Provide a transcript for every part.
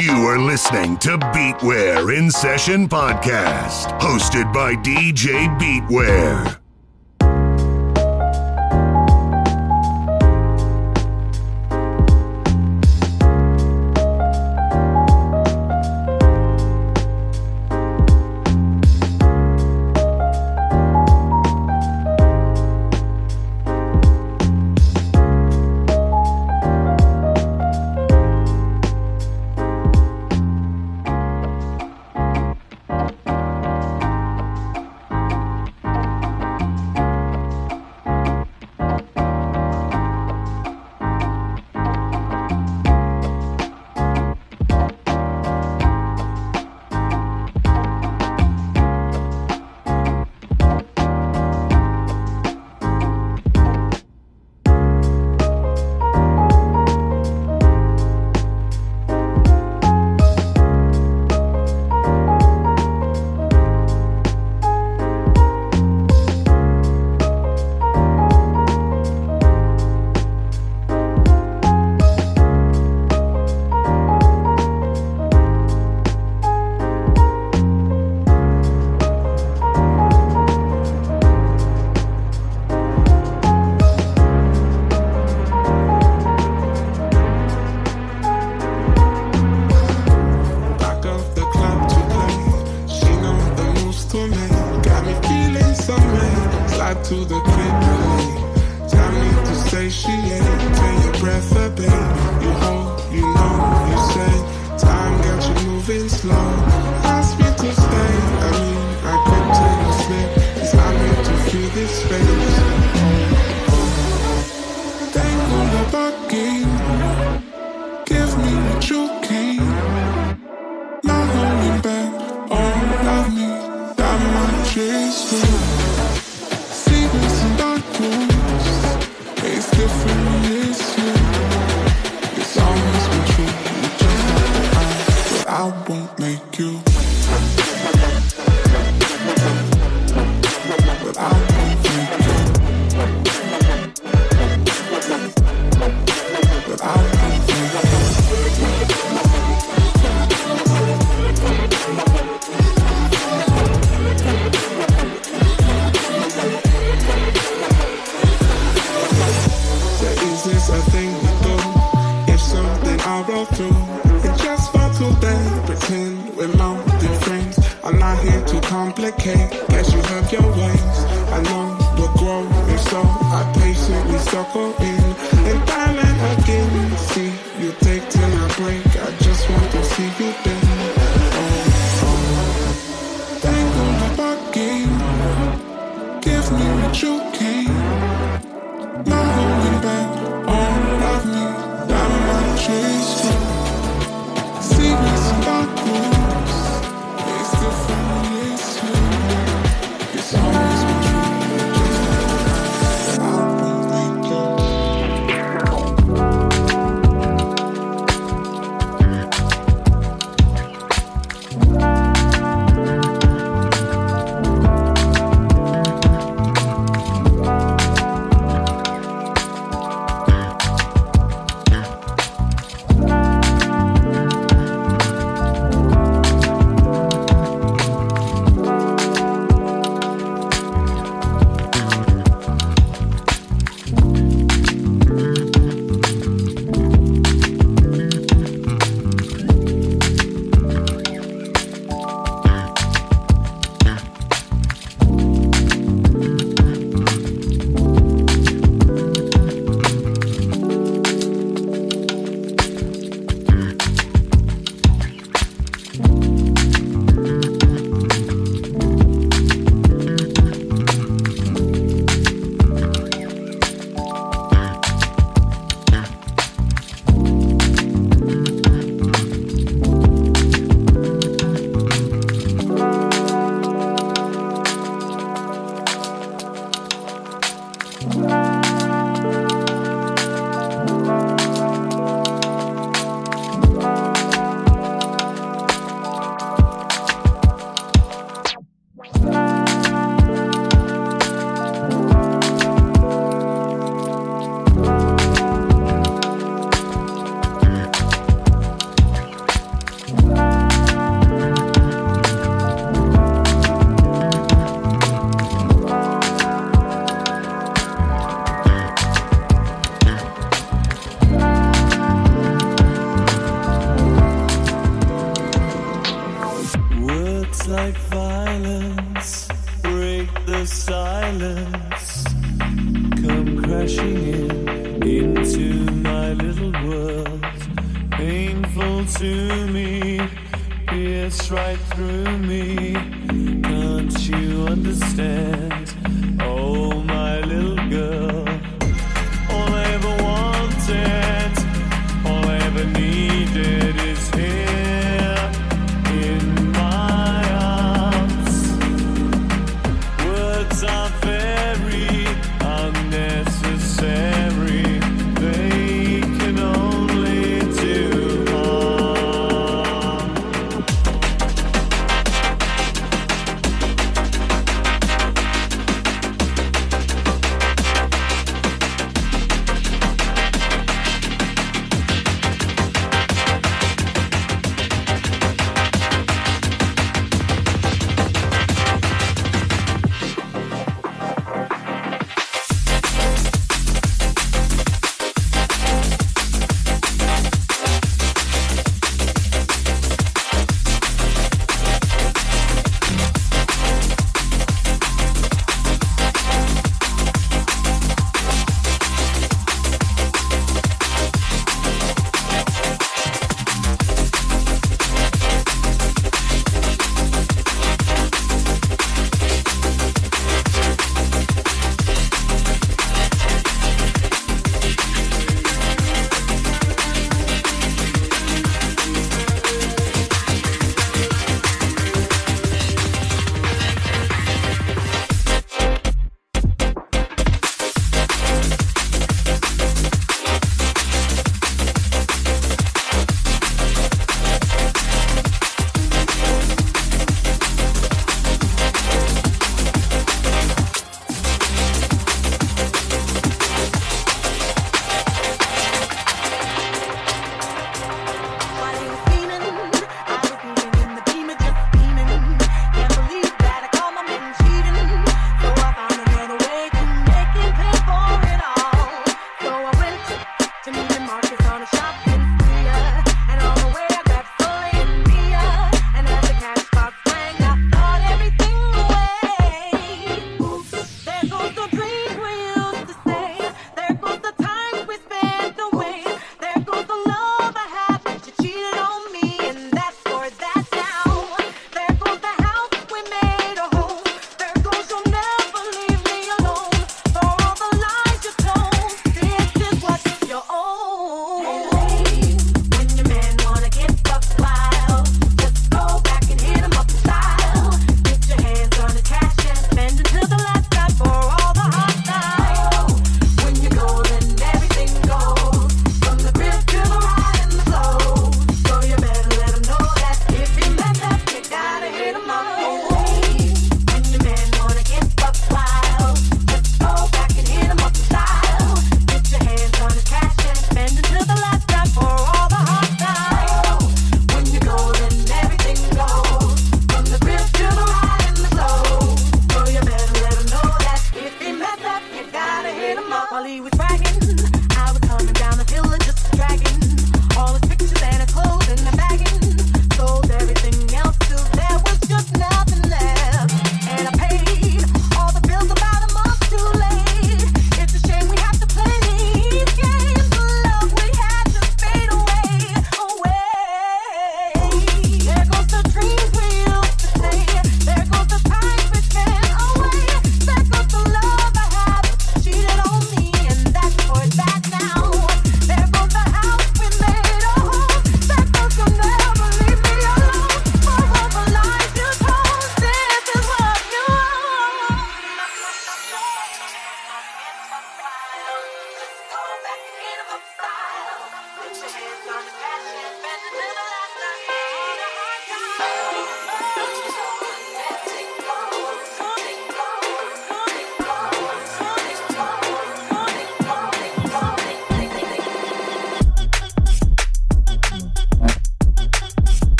You are listening to Beatware in Session Podcast, hosted by DJ Beatware.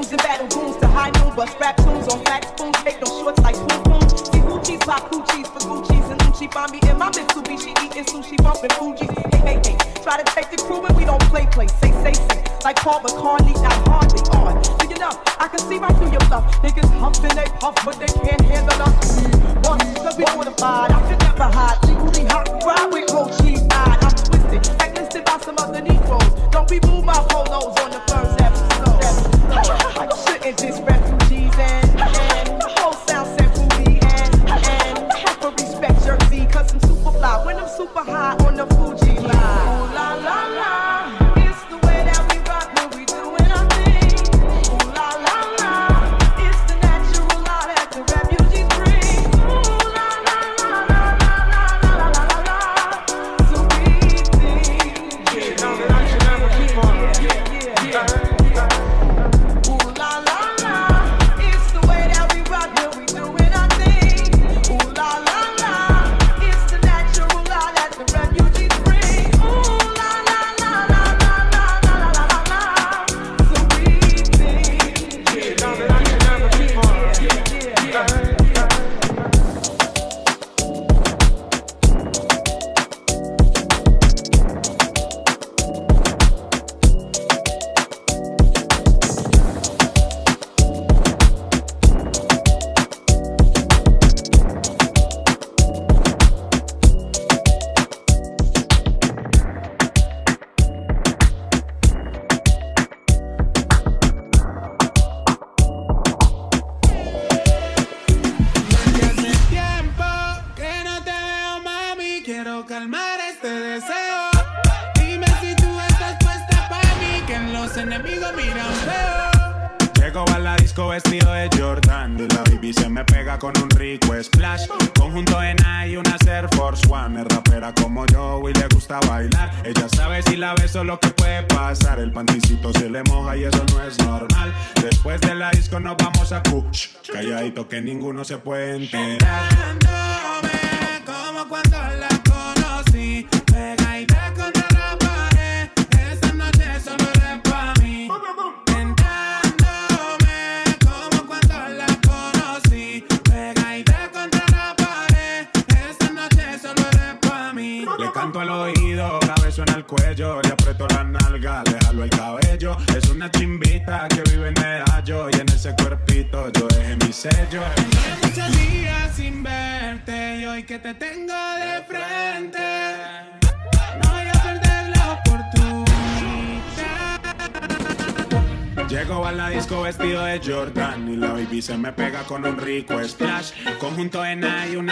We and battle goons to high noon, bust rap tunes on fat spoons, take no shorts like spoon spoons. See Gucci's pop Gucci's for Gucci's and Gucci find me in my Mitsubishi eating sushi, bumping Fuji's. Hey, hey, hey, try to take the crew and we don't play play, say say say. Like Paul McCartney, not hardly on. Big enough, I can see right through your bluff. Niggas huffing they puff, but they can't handle us. One, cause we mortified, I can never hide. Legally hot, ride with cold cheese. I'm twisted, blacklisted by some other Negroes. Don't remove my polos on the. You Shouldn't disrespect.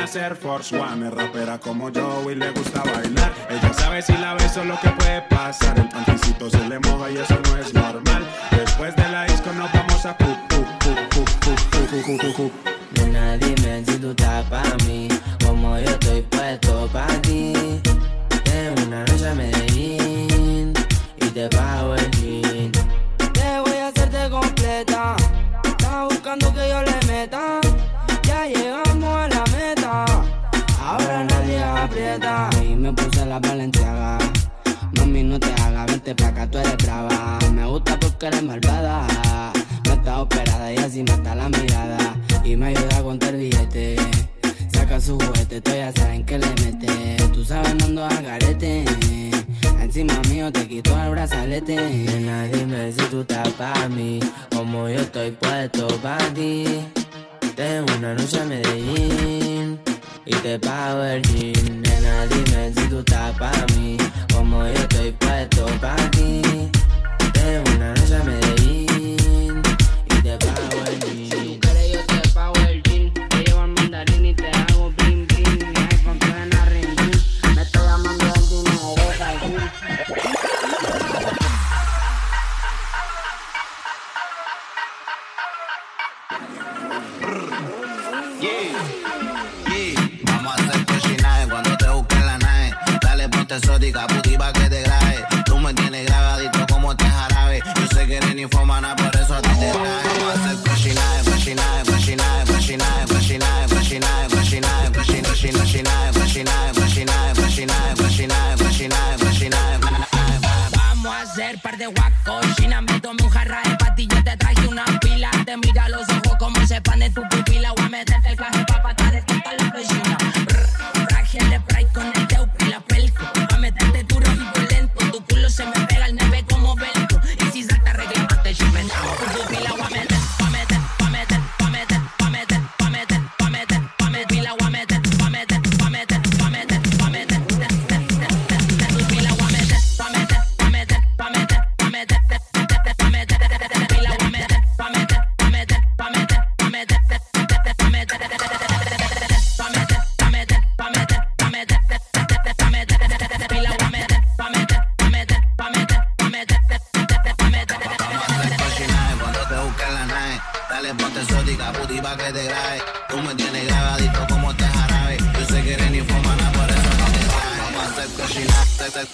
hacer Force One. Es rapera como yo y le gusta bailar. Ella sabe si la beso lo que puede pasar. El panticito se le moja y eso no es normal. Después de la disco nos vamos a cu, cu, cu, cu Nena, dime si tú estás para mí, como yo estoy puesto para ti. En una noche a Medellín y te pago el jean. Te voy a hacerte completa, estás buscando que yo le meta. Ya llegamos. Y me puse la valenciaga. Mami, no te hagas, vente pa' acá, tú eres brava. Me gusta porque eres malvada. No está operada y así mata la mirada. Y me ayuda a contar billete. Saca su juguete, tú ya saben que le mete. Tú sabes, no ando al garete. Encima mío te quito el brazalete. Nena, dime si tú estás pa' mí. Como yo estoy puesto pa' ti. De una noche a Medellín y te pago el jean. Nena, dime si tú estás para mí, como yo estoy puesto para ti. Tengo una noche a Medellín. exótica, putiva que te grabe. Tú me tienes grabadito como te jarabe. Yo sé que eres ninfomana, por eso a ti te traje. Va a ser freshy night, freshy night, freshy night, freshy night, freshy night, freshy night, freshy night, freshy night. Vamos a hacer par de guacos, China, me tomé un jarra de patillas, te traje una pila, te mira los ojos como se pan tu puta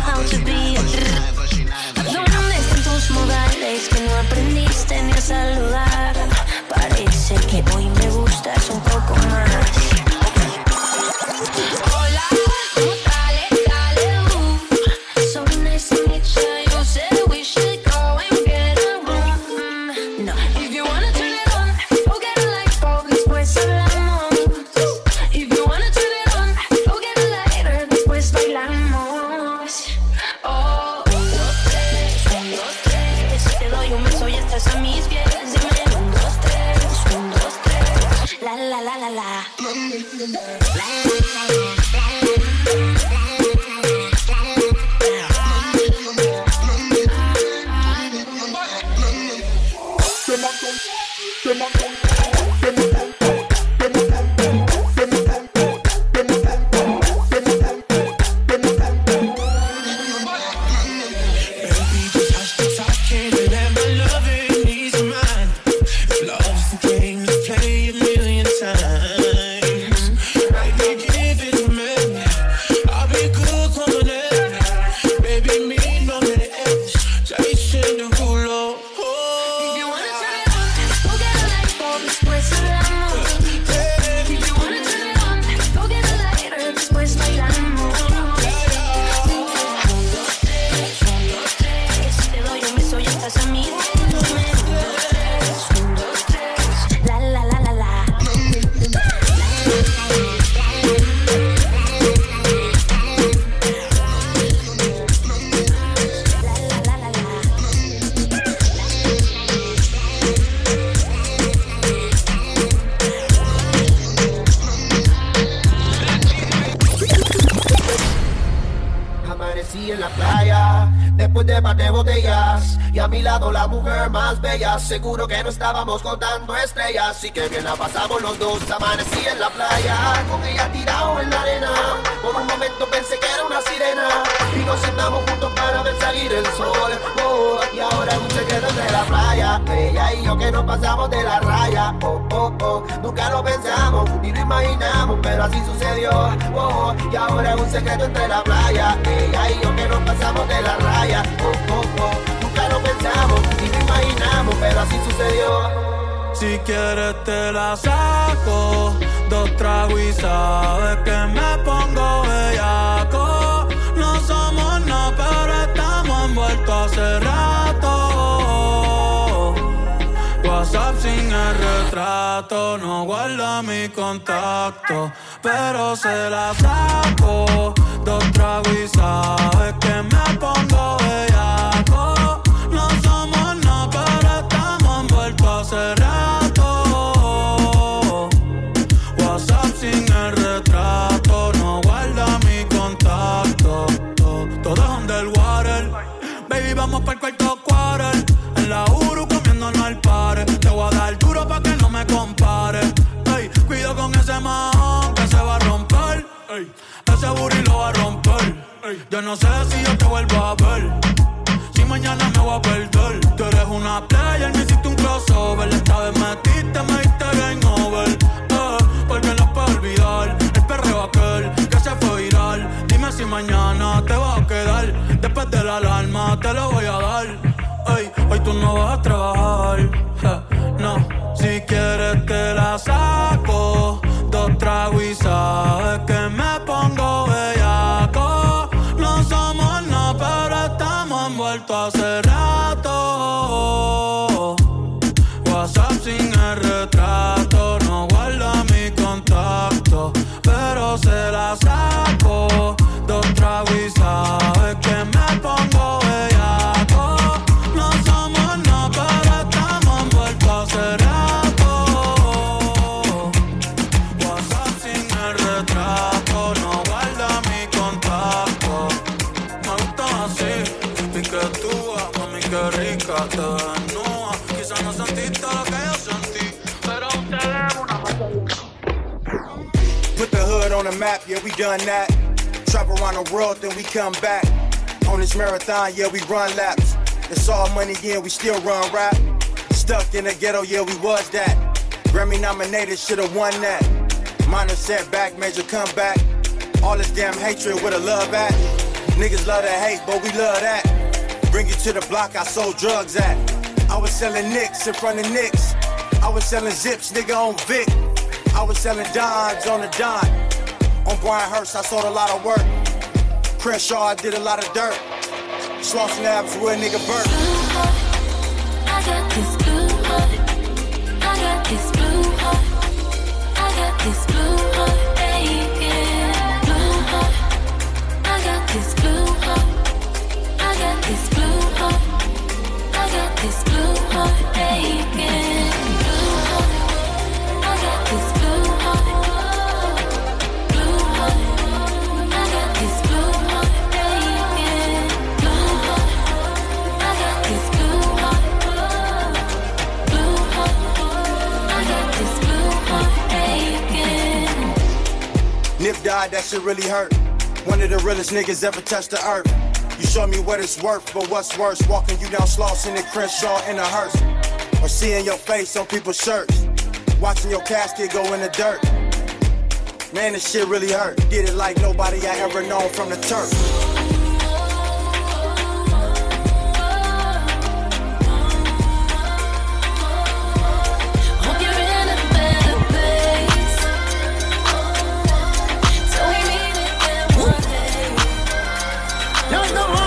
how to be. Perdóname tantos modales que no aprendiste ni a saludar. Es underwater. Baby, vamos para el cuarto quarter. En la Uru comiéndonos al par. Te voy a dar duro pa' que no me compare. Cuido con ese man que se va a romper. Ey, ese booty lo va a romper. Yo no sé si yo te vuelvo a ver. Si mañana me voy a perder. Tú eres una player, me hiciste un crossover. Esta vez metiste, me diste game over. Eh, porque no puedo olvidar el perreo aquel que se fue viral. Si mañana te vas a quedar. Después de la alarma te lo voy a dar. Ey, hoy tú no vas a trabajar. no, si quieres te la saco. Done that. Travel around the world, then we come back. On this marathon, yeah, we run laps. It's all money, yeah, we still run rap. Stuck in the ghetto, yeah, we was that. Grammy nominated, should've won that. Minor setback, major comeback. All this damn hatred, where the love at? Niggas love to hate, but we love that. Bring you to the block, I sold drugs at. I was selling nicks in front of nicks. I was selling zips, nigga on Vic. I was selling dimes on the dime. On Brian Hurst, I sold a lot of work. Crenshaw, I did a lot of dirt. Slauson Labs, where a nigga burnt. I got this blue heart. I got this blue heart. I got this blue heart. aching. Blue heart. I got this blue heart. I got this blue heart. I got this blue heart. aching. Nip died, that shit really hurt. One of the realest niggas ever touched the earth. You show me what it's worth, but what's worse, walking you down Slauson and Crenshaw in a hearse. Or seeing your face on people's shirts. Watching your casket go in the dirt. Man, this shit really hurt. Did it like nobody I ever known from the turf. Young the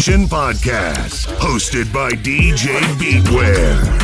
Session Podcast, hosted by DJ Beatware.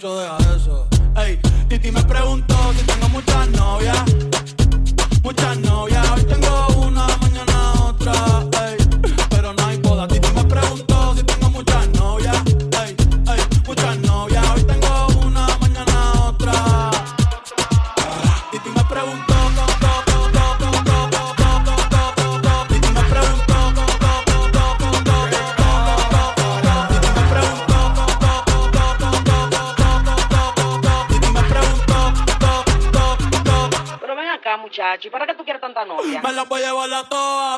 muchacho, eso. Ey, Titi me preguntó si tengo muchas novias. Muchas novias, hoy tengo una, mañana otra.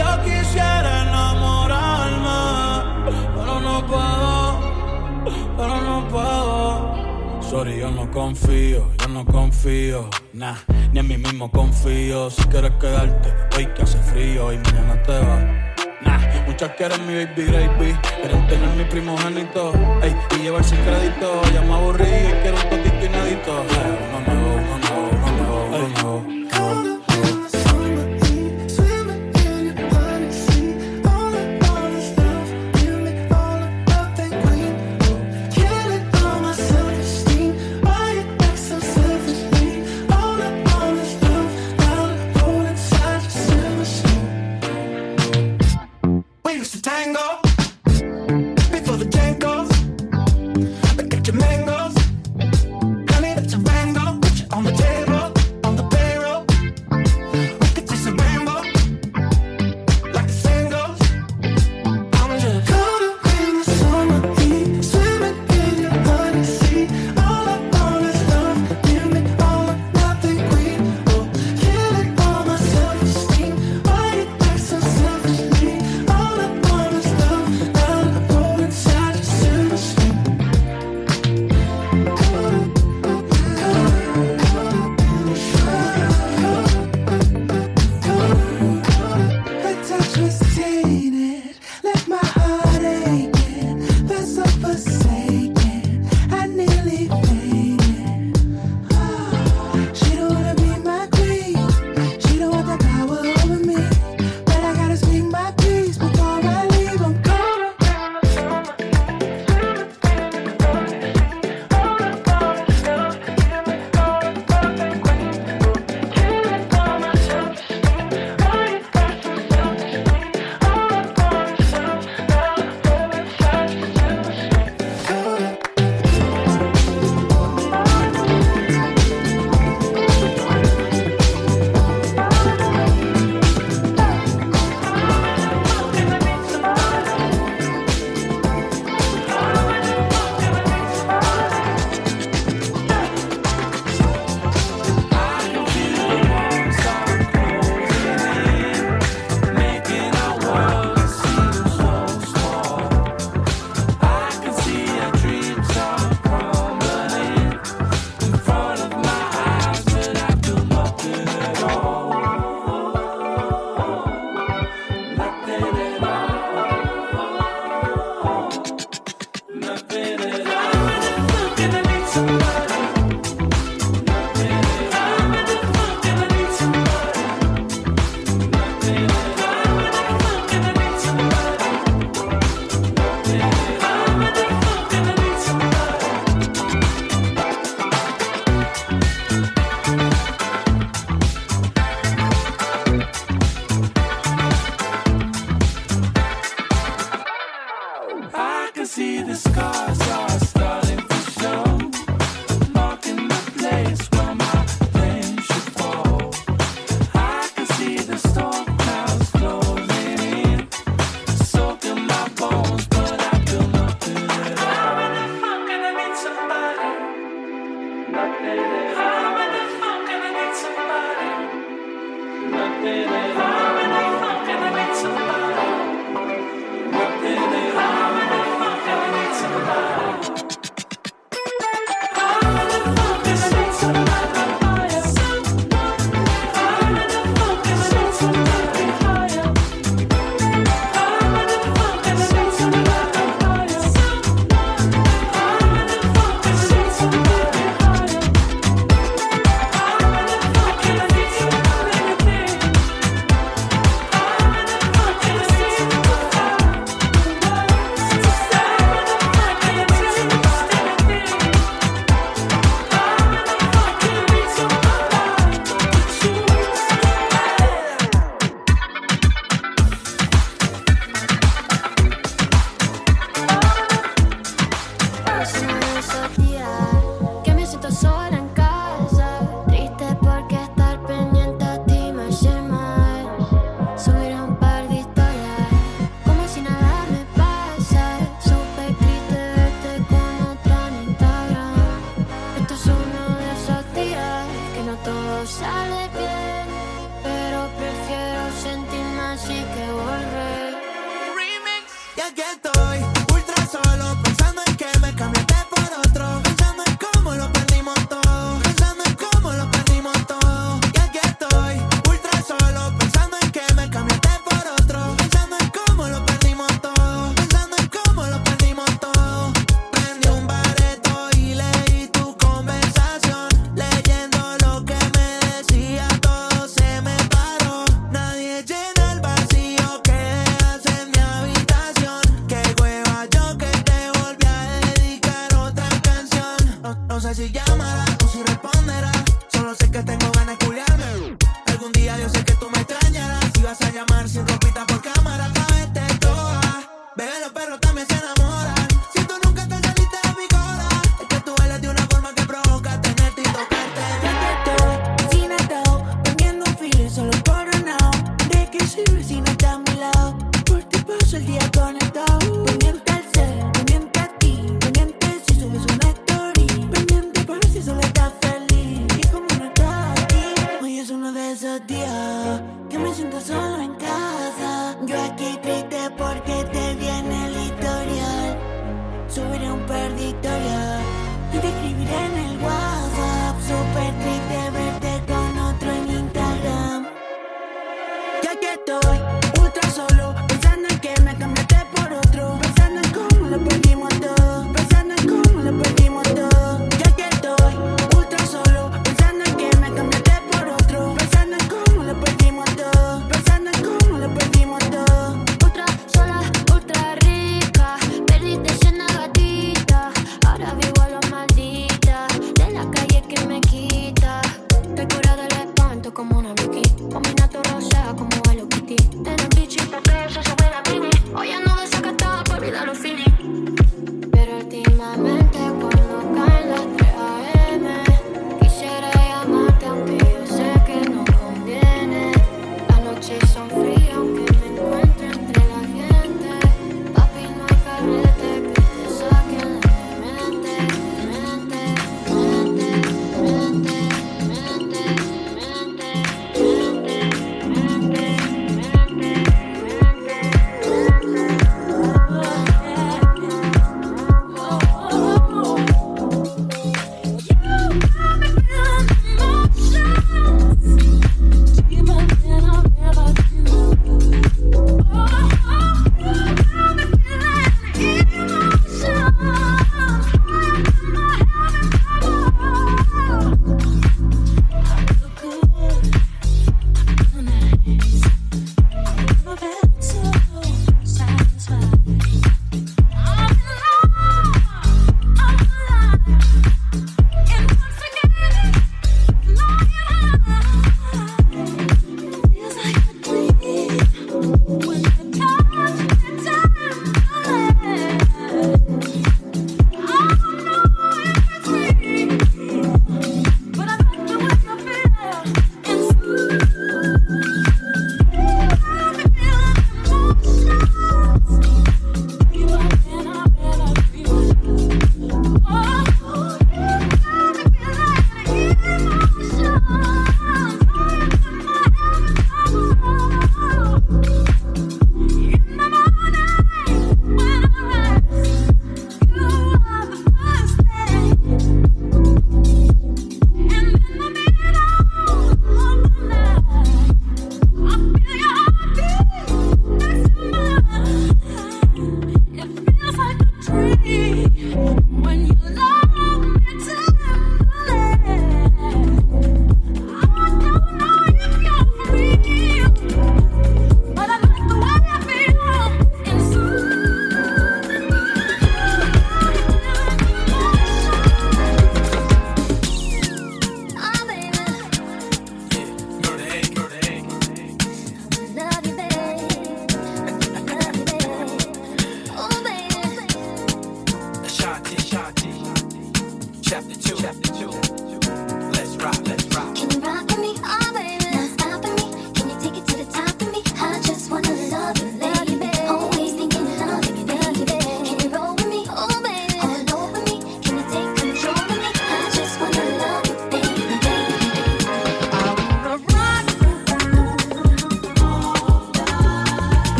Yo quisiera enamorarme, pero no puedo, pero no puedo. Sorry, yo no confío, yo no confío, nah, ni en mí mismo confío. Si quieres quedarte, hoy que hace frío y mañana te va. Nah, muchas quieren mi baby gravy, quieren tener mi primogénito, ey, y llevarse el crédito. Ya me aburrí y quiero un poquito inédito. Hey, no me voy. tengo.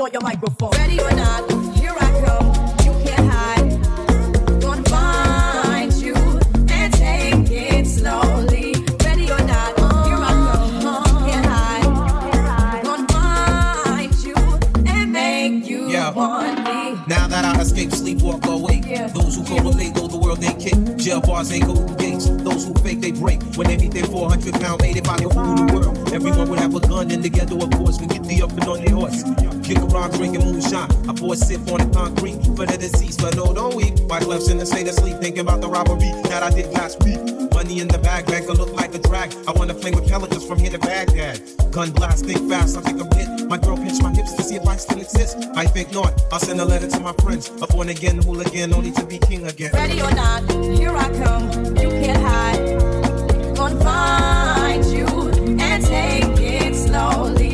Defecating on your microphone. Ready or not, here I come. You can't hide. Gonna find you and take it slowly. Ready or not, here I come. Can't hide. Gonna find you and make you Yeah. want me. Now that I escape, sleep, walk awake. Those who correlate, know the world they kick. Jail bars ain't golden gates. Those who fake, they break. When they meet their 400 pound mate, if I could rule the world, everyone would have a gun and together, of course. We get the up and on their horse. Kick around, drinking moonshine. I pour a sip on the concrete for the deceased, but no, don't weep. White left in the state of sleep, thinking about the robbery that I did last week. Money in the bag, bank could look like a drag. I wanna play with pelicans from here to Baghdad. Gun blast, think fast, I think I'm hit. My girl pinch my hips to see if I still exist. I think not. I'll send a letter to my friends. A born again hooligan, only to be king again. Ready or not, here I come. You can't hide. Gonna find you and take it slowly.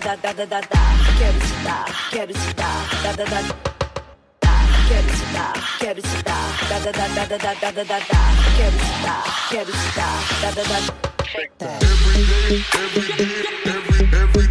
da da da da da da quero te dar quero te dar da da da da quero te dar quero te dar da da da da da da da da da quero te dar quero te dar da da da every day every day every every